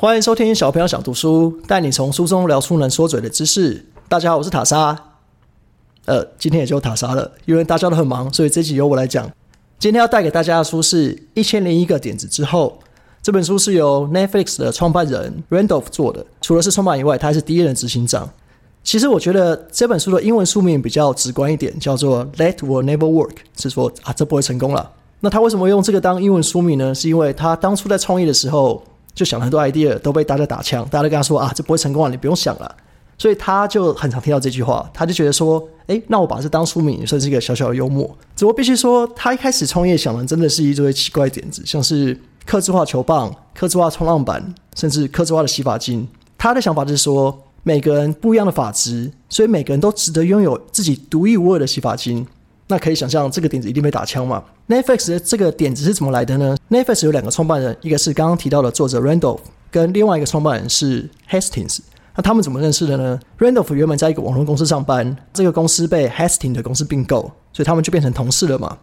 欢迎收听小朋友想读书，带你从书中聊出能说嘴的知识。大家好，我是塔莎。呃，今天也就塔莎了，因为大家都很忙，所以这集由我来讲。今天要带给大家的书是《一千零一个点子之后》。这本书是由 Netflix 的创办人 Randolph 做的，除了是创办以外，他还是第一任执行长。其实我觉得这本书的英文书名比较直观一点，叫做 “That Will Never Work”，是说啊，这不会成功了。那他为什么用这个当英文书名呢？是因为他当初在创业的时候。就想了很多 idea，都被大家打枪，大家都跟他说啊，这不会成功啊，你不用想了。所以他就很常听到这句话，他就觉得说，哎，那我把这当书名，算是一个小小的幽默。只不过必须说，他一开始创业想的真的是一堆奇怪点子，像是刻字化球棒、刻字化冲浪板，甚至刻字化的洗发精。他的想法就是说，每个人不一样的发质，所以每个人都值得拥有自己独一无二的洗发精。那可以想象，这个点子一定被打枪嘛？Netflix 的这个点子是怎么来的呢？Netflix 有两个创办人，一个是刚刚提到的作者 Randolph，跟另外一个创办人是 Hastings。那他们怎么认识的呢？Randolph 原本在一个网络公司上班，这个公司被 Hastings 的公司并购，所以他们就变成同事了嘛。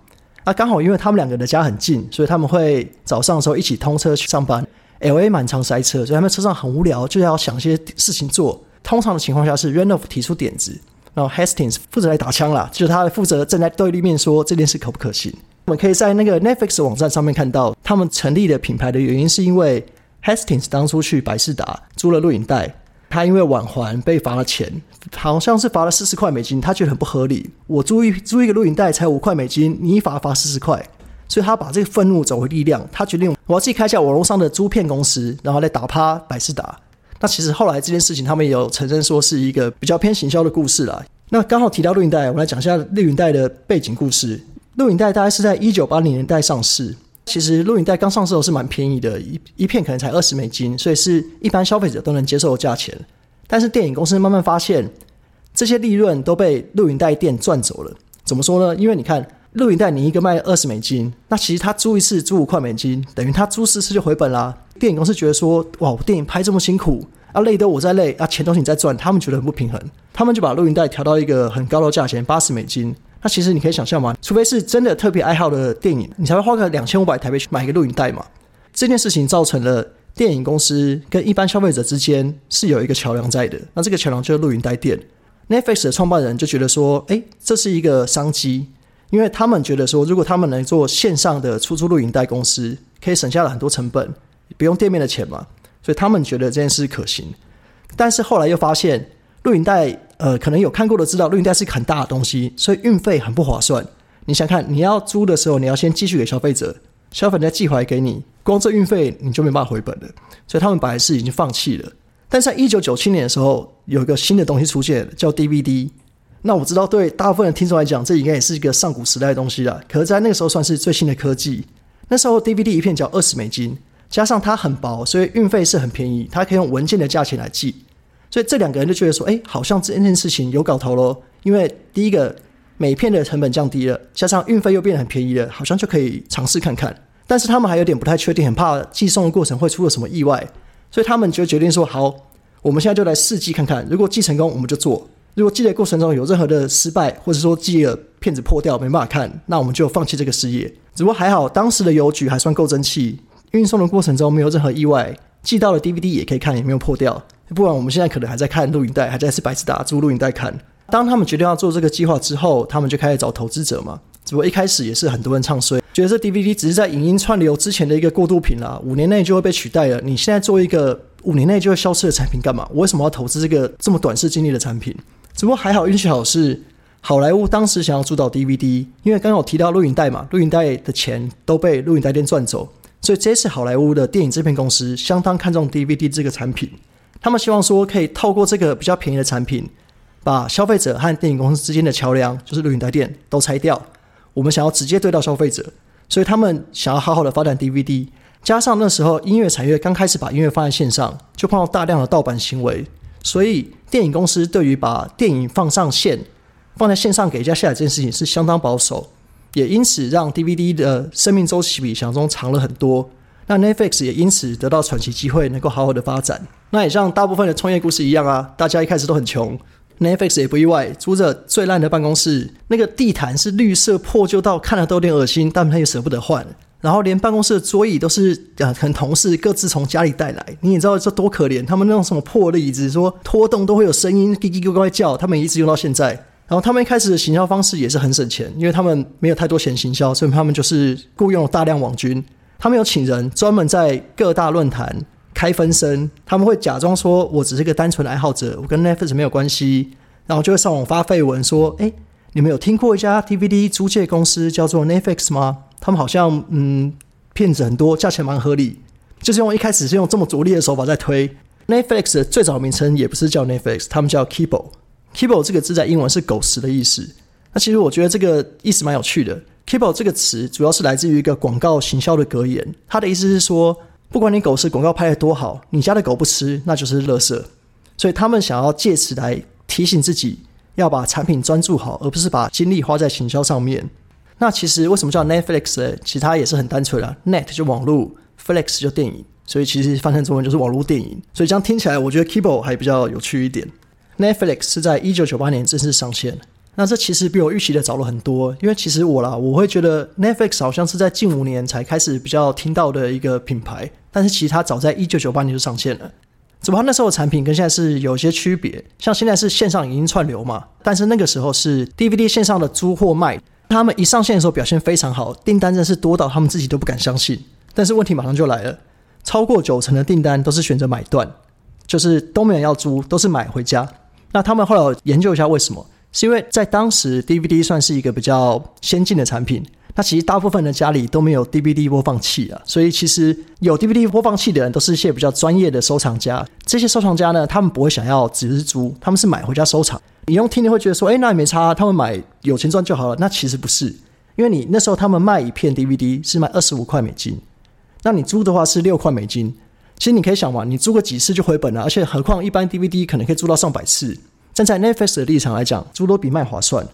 那刚好因为他们两个的家很近，所以他们会早上的时候一起通车去上班。LA 满常塞车，所以他们车上很无聊，就要想些事情做。通常的情况下是 Randolph 提出点子。然后 Hastings 负责来打枪啦，就是他负责站在对立面说这件事可不可行。我们可以在那个 Netflix 网站上面看到，他们成立的品牌的原因是因为 Hastings 当初去百事达租了录影带，他因为晚还被罚了钱，好像是罚了四十块美金，他觉得很不合理。我租一租一个录影带才五块美金，你一罚罚四十块，所以他把这个愤怒转为力量，他决定我要自己开一家网络上的租片公司，然后来打趴百事达。那其实后来这件事情，他们也有承认说是一个比较偏行销的故事啦。那刚好提到录影带，我来讲一下录影带的背景故事。录影带大概是在一九八零年代上市。其实录影带刚上市的时候是蛮便宜的，一一片可能才二十美金，所以是一般消费者都能接受的价钱。但是电影公司慢慢发现，这些利润都被录影带店赚走了。怎么说呢？因为你看录影带，你一个卖二十美金，那其实他租一次租五块美金，等于他租四次就回本啦。电影公司觉得说，哇，我电影拍这么辛苦。啊，累都我在累啊，钱都是你在赚，他们觉得很不平衡，他们就把录音带调到一个很高的价钱，八十美金。那其实你可以想象嘛，除非是真的特别爱好的电影，你才会花个两千五百台币去买一个录影带嘛。这件事情造成了电影公司跟一般消费者之间是有一个桥梁在的，那这个桥梁就是录影带店。Netflix 的创办人就觉得说，哎，这是一个商机，因为他们觉得说，如果他们能做线上的出租录影带公司，可以省下了很多成本，不用店面的钱嘛。所以他们觉得这件事可行，但是后来又发现录影带，呃，可能有看过的知道，录影带是很大的东西，所以运费很不划算。你想看，你要租的时候，你要先寄去给消费者，消费者再寄回来给你，光这运费你就没办法回本了。所以他们本来是已经放弃了。但是在一九九七年的时候，有一个新的东西出现，叫 DVD。那我知道，对大部分的听众来讲，这应该也是一个上古时代的东西了。可是，在那个时候算是最新的科技。那时候 DVD 一片只要二十美金。加上它很薄，所以运费是很便宜，它可以用文件的价钱来寄，所以这两个人就觉得说，哎，好像这件事情有搞头喽。因为第一个每片的成本降低了，加上运费又变得很便宜了，好像就可以尝试看看。但是他们还有点不太确定，很怕寄送的过程会出了什么意外，所以他们就决定说，好，我们现在就来试寄看看，如果寄成功，我们就做；如果寄的过程中有任何的失败，或者说寄了片子破掉没办法看，那我们就放弃这个事业。只不过还好，当时的邮局还算够争气。运送的过程中没有任何意外，寄到了 DVD 也可以看，也没有破掉。不然我们现在可能还在看录影带，还在是白痴打租录影带看。当他们决定要做这个计划之后，他们就开始找投资者嘛。只不过一开始也是很多人唱衰，觉得这 DVD 只是在影音串流之前的一个过渡品啦，五年内就会被取代了。你现在做一个五年内就会消失的产品干嘛？我为什么要投资这个这么短视经历的产品？只不过还好运气好是好莱坞当时想要主导 DVD，因为刚好提到录影带嘛，录影带的钱都被录影带店赚走。所以这次好莱坞的电影制片公司相当看重 DVD 这个产品，他们希望说可以透过这个比较便宜的产品，把消费者和电影公司之间的桥梁，就是录影带店都拆掉。我们想要直接对到消费者，所以他们想要好好的发展 DVD。加上那时候音乐产业刚开始把音乐放在线上，就碰到大量的盗版行为，所以电影公司对于把电影放上线、放在线上给人家下载这件事情是相当保守。也因此让 DVD 的生命周期比想象中长了很多。那 Netflix 也因此得到喘息机会，能够好好的发展。那也像大部分的创业故事一样啊，大家一开始都很穷，Netflix 也不意外，租着最烂的办公室，那个地毯是绿色破旧到看了都有点恶心，但他也舍不得换。然后连办公室的桌椅都是呃，可能同事各自从家里带来。你也知道这多可怜，他们那种什么破的椅子，说拖动都会有声音，叽叽呱呱叫，他们一直用到现在。然后他们一开始的行销方式也是很省钱，因为他们没有太多钱行销，所以他们就是雇佣了大量网军。他们有请人专门在各大论坛开分身，他们会假装说我只是个单纯的爱好者，我跟 Netflix 没有关系，然后就会上网发绯闻说，哎。你们有听过一家 DVD 租借公司叫做 Netflix 吗？他们好像嗯骗子很多，价钱蛮合理。就是用一开始是用这么拙劣的手法在推 Netflix 的最早名称也不是叫 Netflix，他们叫 Kibo。Kibo 这个字在英文是狗食的意思。那其实我觉得这个意思蛮有趣的。Kibo 这个词主要是来自于一个广告行销的格言，它的意思是说，不管你狗食广告拍的多好，你家的狗不吃，那就是垃圾。所以他们想要借此来提醒自己。要把产品专注好，而不是把精力花在行销上面。那其实为什么叫 Netflix 呢？其他也是很单纯啊，Net 就网络，Flex 就电影，所以其实翻成中文就是网络电影。所以这样听起来，我觉得 Keyboard 还比较有趣一点。Netflix 是在一九九八年正式上线，那这其实比我预期的早了很多。因为其实我啦，我会觉得 Netflix 好像是在近五年才开始比较听到的一个品牌，但是其实它早在一九九八年就上线了。只不过那时候的产品跟现在是有些区别，像现在是线上影音串流嘛，但是那个时候是 DVD 线上的租货卖，他们一上线的时候表现非常好，订单真是多到他们自己都不敢相信。但是问题马上就来了，超过九成的订单都是选择买断，就是都没有要租，都是买回家。那他们后来研究一下为什么，是因为在当时 DVD 算是一个比较先进的产品。那其实大部分的家里都没有 DVD 播放器啊，所以其实有 DVD 播放器的人都是一些比较专业的收藏家。这些收藏家呢，他们不会想要只是租，他们是买回家收藏。你用听你会觉得说，哎，那也没差，他们买有钱赚就好了。那其实不是，因为你那时候他们卖一片 DVD 是卖二十五块美金，那你租的话是六块美金。其实你可以想嘛，你租个几次就回本了，而且何况一般 DVD 可能可以租到上百次。站在 Netflix 的立场来讲，租都比卖划算。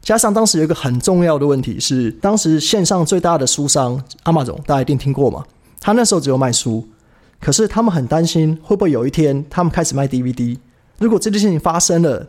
加上当时有一个很重要的问题是，当时线上最大的书商阿玛总，大家一定听过嘛？他那时候只有卖书，可是他们很担心会不会有一天他们开始卖 DVD。如果这件事情发生了，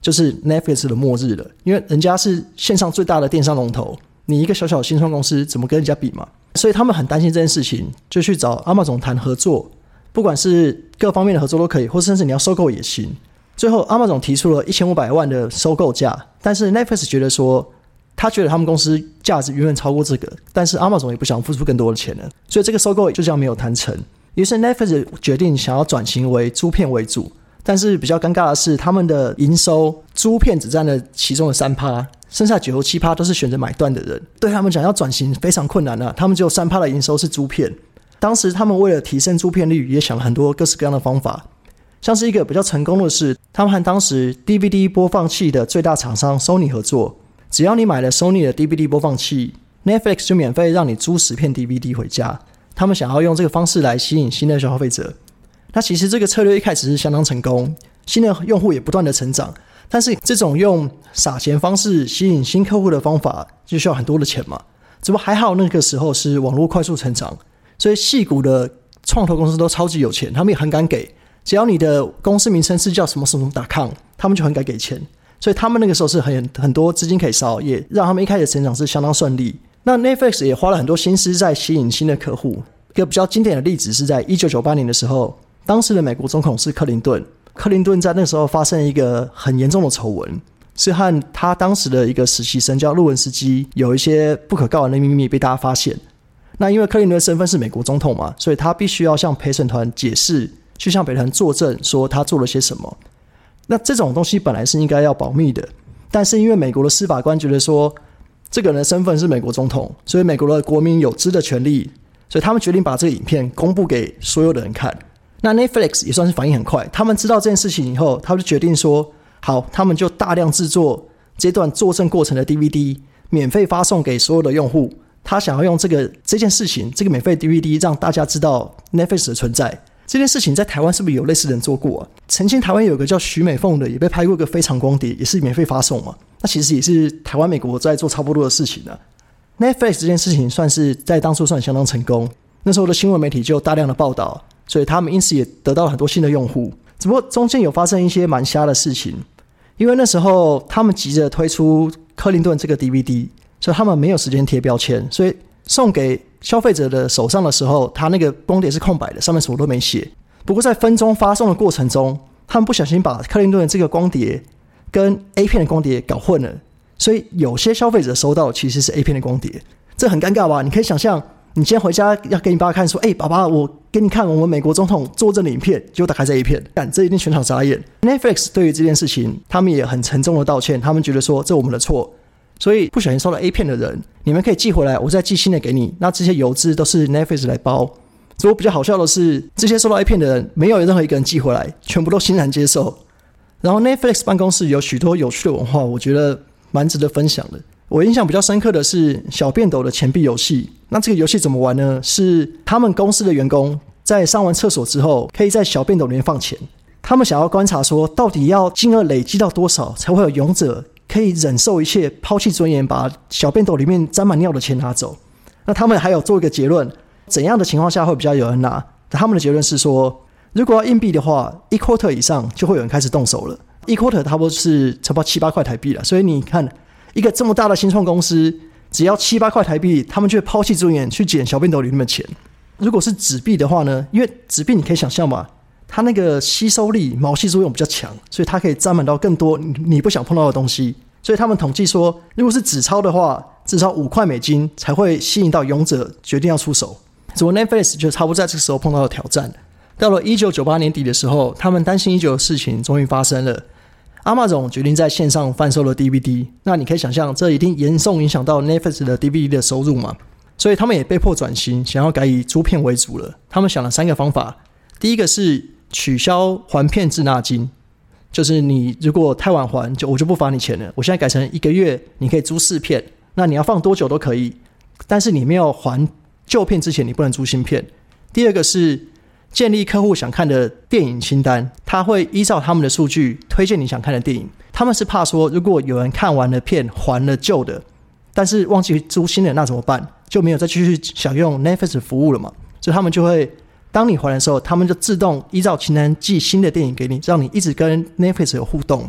就是 Netflix 的末日了，因为人家是线上最大的电商龙头，你一个小小的新创公司怎么跟人家比嘛？所以他们很担心这件事情，就去找阿玛总谈合作，不管是各方面的合作都可以，或甚至你要收购也行。最后，阿玛总提出了一千五百万的收购价，但是 Netflix 觉得说，他觉得他们公司价值远远超过这个，但是阿玛总也不想付出更多的钱了，所以这个收购就这样没有谈成。于是 Netflix 决定想要转型为租片为主，但是比较尴尬的是，他们的营收租片只占了其中的三趴，剩下九十七趴都是选择买断的人，对他们讲要转型非常困难啊。他们只有三趴的营收是租片，当时他们为了提升租片率，也想了很多各式各样的方法。像是一个比较成功的是，他们和当时 DVD 播放器的最大厂商 Sony 合作，只要你买了 Sony 的 DVD 播放器，Netflix 就免费让你租十片 DVD 回家。他们想要用这个方式来吸引新的消费者。那其实这个策略一开始是相当成功，新的用户也不断的成长。但是这种用撒钱方式吸引新客户的方法，就需要很多的钱嘛。只不过还好那个时候是网络快速成长，所以戏股的创投公司都超级有钱，他们也很敢给。只要你的公司名称是叫什么什么打 com，他们就很敢给钱，所以他们那个时候是很很多资金可以烧，也让他们一开始成长是相当顺利。那 Netflix 也花了很多心思在吸引新的客户。一个比较经典的例子是在一九九八年的时候，当时的美国总统是克林顿，克林顿在那时候发生一个很严重的丑闻，是和他当时的一个实习生叫路文斯基有一些不可告人的秘密被大家发现。那因为克林顿的身份是美国总统嘛，所以他必须要向陪审团解释。去向陪审团作证，说他做了些什么。那这种东西本来是应该要保密的，但是因为美国的司法官觉得说，这个人的身份是美国总统，所以美国的国民有知的权利，所以他们决定把这个影片公布给所有的人看。那 Netflix 也算是反应很快，他们知道这件事情以后，他们就决定说，好，他们就大量制作这段作证过程的 DVD，免费发送给所有的用户。他想要用这个这件事情，这个免费 DVD 让大家知道 Netflix 的存在。这件事情在台湾是不是有类似的人做过啊？曾经台湾有个叫徐美凤的，也被拍过一个非常光碟，也是免费发送嘛。那其实也是台湾、美国在做差不多的事情呢。Netflix 这件事情算是在当初算相当成功，那时候的新闻媒体就大量的报道，所以他们因此也得到了很多新的用户。只不过中间有发生一些蛮瞎的事情，因为那时候他们急着推出克林顿这个 DVD，所以他们没有时间贴标签，所以送给消费者的手上的时候，他那个光碟是空白的，上面什么都没写。不过在分钟发送的过程中，他们不小心把克林顿的这个光碟跟 A 片的光碟搞混了，所以有些消费者收到其实是 A 片的光碟，这很尴尬吧？你可以想象，你今天回家要给你爸看，说：“哎，爸爸，我给你看我们美国总统作证的影片。”结果打开这一片，但，这一定全场傻眼。Netflix 对于这件事情，他们也很沉重的道歉，他们觉得说这我们的错。所以不小心收了 A 片的人，你们可以寄回来，我再寄新的给你。那这些邮资都是 Netflix 来包。所以我比较好笑的是，这些收到 A 片的人，没有任何一个人寄回来，全部都欣然接受。然后 Netflix 办公室有许多有趣的文化，我觉得蛮值得分享的。我印象比较深刻的是小便斗的钱币游戏。那这个游戏怎么玩呢？是他们公司的员工在上完厕所之后，可以在小便斗里面放钱。他们想要观察说，到底要金额累积到多少，才会有勇者。可以忍受一切，抛弃尊严，把小便斗里面沾满尿的钱拿走。那他们还有做一个结论：怎样的情况下会比较有人拿？他们的结论是说，如果要硬币的话，一 quarter 以上就会有人开始动手了。一 quarter 差不多是差不多七八块台币了。所以你看，一个这么大的新创公司，只要七八块台币，他们就会抛弃尊严去捡小便斗里面的钱。如果是纸币的话呢？因为纸币你可以想象嘛。它那个吸收力、毛细作用比较强，所以它可以沾满到更多你不想碰到的东西。所以他们统计说，如果是纸钞的话，至少五块美金才会吸引到勇者决定要出手。怎么 Netflix 就差不多在这个时候碰到了挑战。到了一九九八年底的时候，他们担心已久的事情终于发生了。阿玛总决定在线上贩售了 DVD。那你可以想象，这一定严重影响到 Netflix 的 DVD 的收入嘛？所以他们也被迫转型，想要改以租片为主了。他们想了三个方法，第一个是。取消还片滞纳金，就是你如果太晚还，就我就不罚你钱了。我现在改成一个月，你可以租四片，那你要放多久都可以，但是你没有还旧片之前，你不能租新片。第二个是建立客户想看的电影清单，他会依照他们的数据推荐你想看的电影。他们是怕说，如果有人看完了片还了旧的，但是忘记租新的，那怎么办？就没有再继续享用 Netflix 服务了嘛？所以他们就会。当你还的时候，他们就自动依照清单寄新的电影给你，让你一直跟 Netflix 有互动。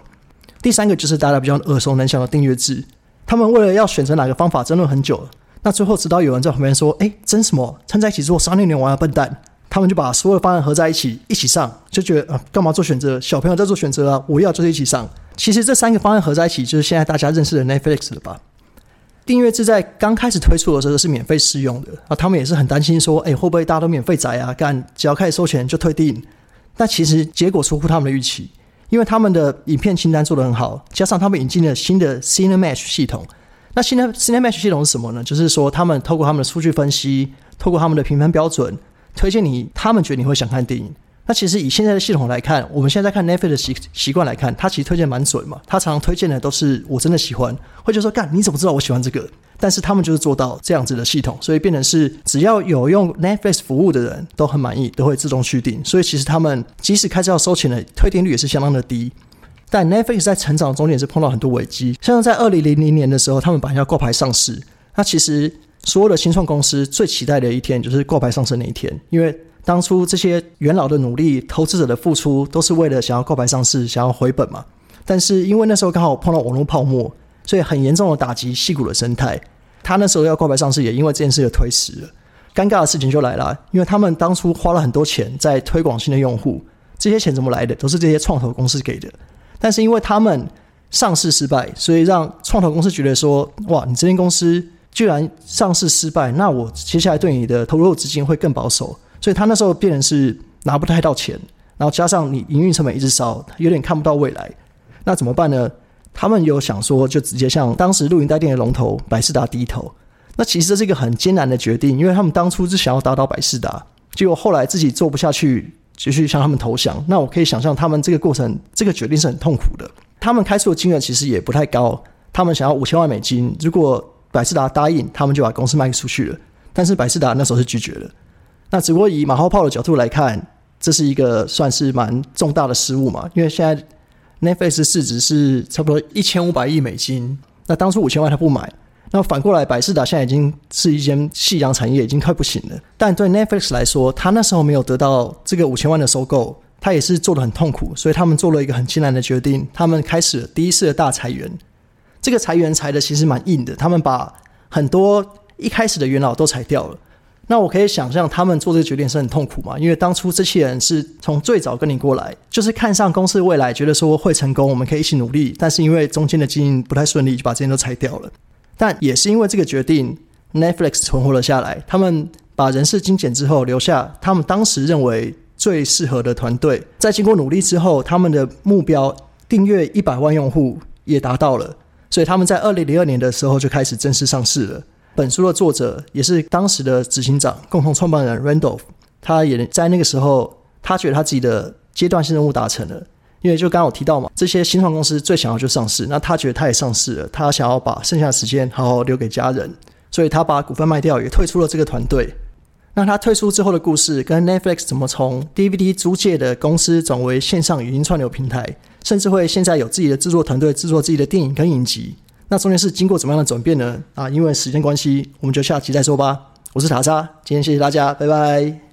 第三个就是大家比较耳熟能详的订阅制。他们为了要选择哪个方法争论很久了，那最后直到有人在旁边说：“哎，争什么？掺在一起做三六年玩啊，笨蛋！”他们就把所有的方案合在一起一起上，就觉得啊，干嘛做选择？小朋友在做选择啊，我要就是一起上。其实这三个方案合在一起，就是现在大家认识的 Netflix 了吧？订阅制在刚开始推出的时候是免费试用的啊，他们也是很担心说，哎，会不会大家都免费宅啊？干，只要开始收钱就退订。但其实结果出乎他们的预期，因为他们的影片清单做得很好，加上他们引进了新的 Cinematch 系统。那新的 Cinematch 系统是什么呢？就是说他们透过他们的数据分析，透过他们的评分标准，推荐你他们觉得你会想看电影。那其实以现在的系统来看，我们现在看 Netflix 的习习惯来看，它其实推荐蛮准嘛。他常常推荐的都是我真的喜欢，或者说干你怎么知道我喜欢这个？但是他们就是做到这样子的系统，所以变成是只要有用 Netflix 服务的人都很满意，都会自动续订。所以其实他们即使开始要收钱了，退订率也是相当的低。但 Netflix 在成长中也是碰到很多危机，像在二零零零年的时候，他们本来要挂牌上市。那其实所有的新创公司最期待的一天就是挂牌上市那一天，因为当初这些元老的努力、投资者的付出，都是为了想要挂牌上市、想要回本嘛。但是因为那时候刚好碰到网络泡沫，所以很严重的打击戏股的生态。他那时候要挂牌上市，也因为这件事就推迟了。尴尬的事情就来了，因为他们当初花了很多钱在推广新的用户，这些钱怎么来的？都是这些创投公司给的。但是因为他们上市失败，所以让创投公司觉得说：哇，你这间公司居然上市失败，那我接下来对你的投入资金会更保守。所以他那时候变成是拿不太到钱，然后加上你营运成本一直烧，有点看不到未来。那怎么办呢？他们有想说，就直接向当时录影带店的龙头百事达低头。那其实这是一个很艰难的决定，因为他们当初是想要打倒百事达，结果后来自己做不下去，继续向他们投降。那我可以想象，他们这个过程，这个决定是很痛苦的。他们开出的金额其实也不太高，他们想要五千万美金。如果百事达答应，他们就把公司卖出去了。但是百事达那时候是拒绝了。那只不过以马后炮的角度来看，这是一个算是蛮重大的失误嘛？因为现在 Netflix 市值是差不多一千五百亿美金，那当初五千万他不买，那反过来百事达现在已经是一间夕阳产业，已经快不行了。但对 Netflix 来说，他那时候没有得到这个五千万的收购，他也是做的很痛苦，所以他们做了一个很艰难的决定，他们开始了第一次的大裁员。这个裁员裁的其实蛮硬的，他们把很多一开始的元老都裁掉了。那我可以想象他们做这个决定是很痛苦嘛，因为当初这些人是从最早跟你过来，就是看上公司未来，觉得说会成功，我们可以一起努力。但是因为中间的经营不太顺利，就把这些都裁掉了。但也是因为这个决定，Netflix 存活了下来。他们把人事精简之后，留下他们当时认为最适合的团队。在经过努力之后，他们的目标订阅一百万用户也达到了，所以他们在二零零二年的时候就开始正式上市了。本书的作者也是当时的执行长、共同创办人 Randolph，他也在那个时候，他觉得他自己的阶段性任务达成了。因为就刚刚我提到嘛，这些新创公司最想要就上市，那他觉得他也上市了，他想要把剩下的时间好好留给家人，所以他把股份卖掉，也退出了这个团队。那他退出之后的故事，跟 Netflix 怎么从 DVD 租借的公司转为线上语音串流平台，甚至会现在有自己的制作团队制作自己的电影跟影集。那中间是经过怎么样的转变呢？啊，因为时间关系，我们就下集再说吧。我是塔莎，今天谢谢大家，拜拜。